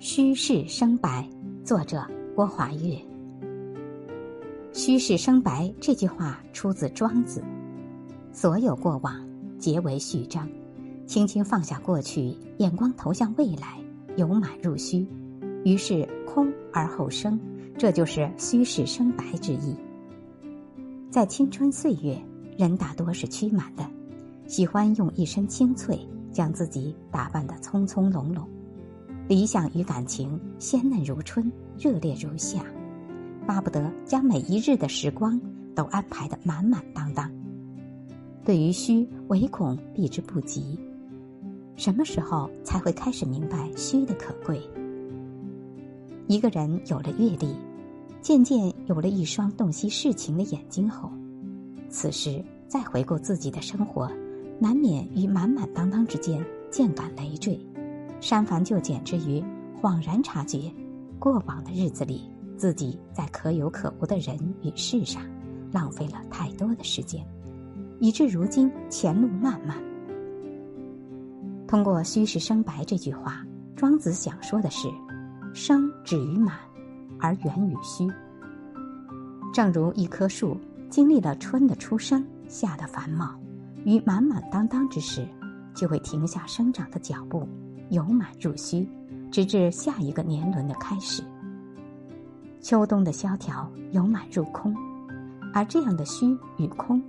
虚室生白，作者郭华月。虚室生白这句话出自庄子。所有过往皆为序章，轻轻放下过去，眼光投向未来，由满入虚，于是空而后生，这就是虚室生白之意。在青春岁月，人大多是趋满的，喜欢用一身清脆将自己打扮得葱葱胧胧。理想与感情鲜嫩如春，热烈如夏，巴不得将每一日的时光都安排得满满当当。对于虚，唯恐避之不及。什么时候才会开始明白虚的可贵？一个人有了阅历，渐渐有了一双洞悉世情的眼睛后，此时再回顾自己的生活，难免于满满当当之间渐感累赘。删繁就简之余，恍然察觉，过往的日子里，自己在可有可无的人与事上，浪费了太多的时间，以致如今前路漫漫。通过“虚实生白”这句话，庄子想说的是：生止于满，而源于虚。正如一棵树经历了春的初生、夏的繁茂，于满满当当之时，就会停下生长的脚步。由满入虚，直至下一个年轮的开始。秋冬的萧条由满入空，而这样的虚与空，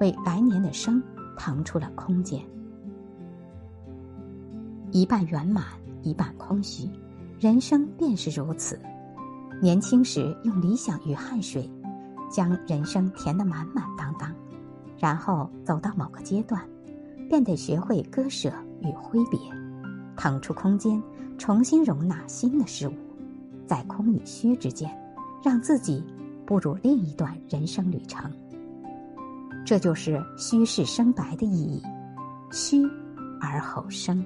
为来年的生腾出了空间。一半圆满，一半空虚，人生便是如此。年轻时用理想与汗水，将人生填得满满当当，然后走到某个阶段，便得学会割舍与挥别。腾出空间，重新容纳新的事物，在空与虚之间，让自己步入另一段人生旅程。这就是虚是生白的意义，虚而后生。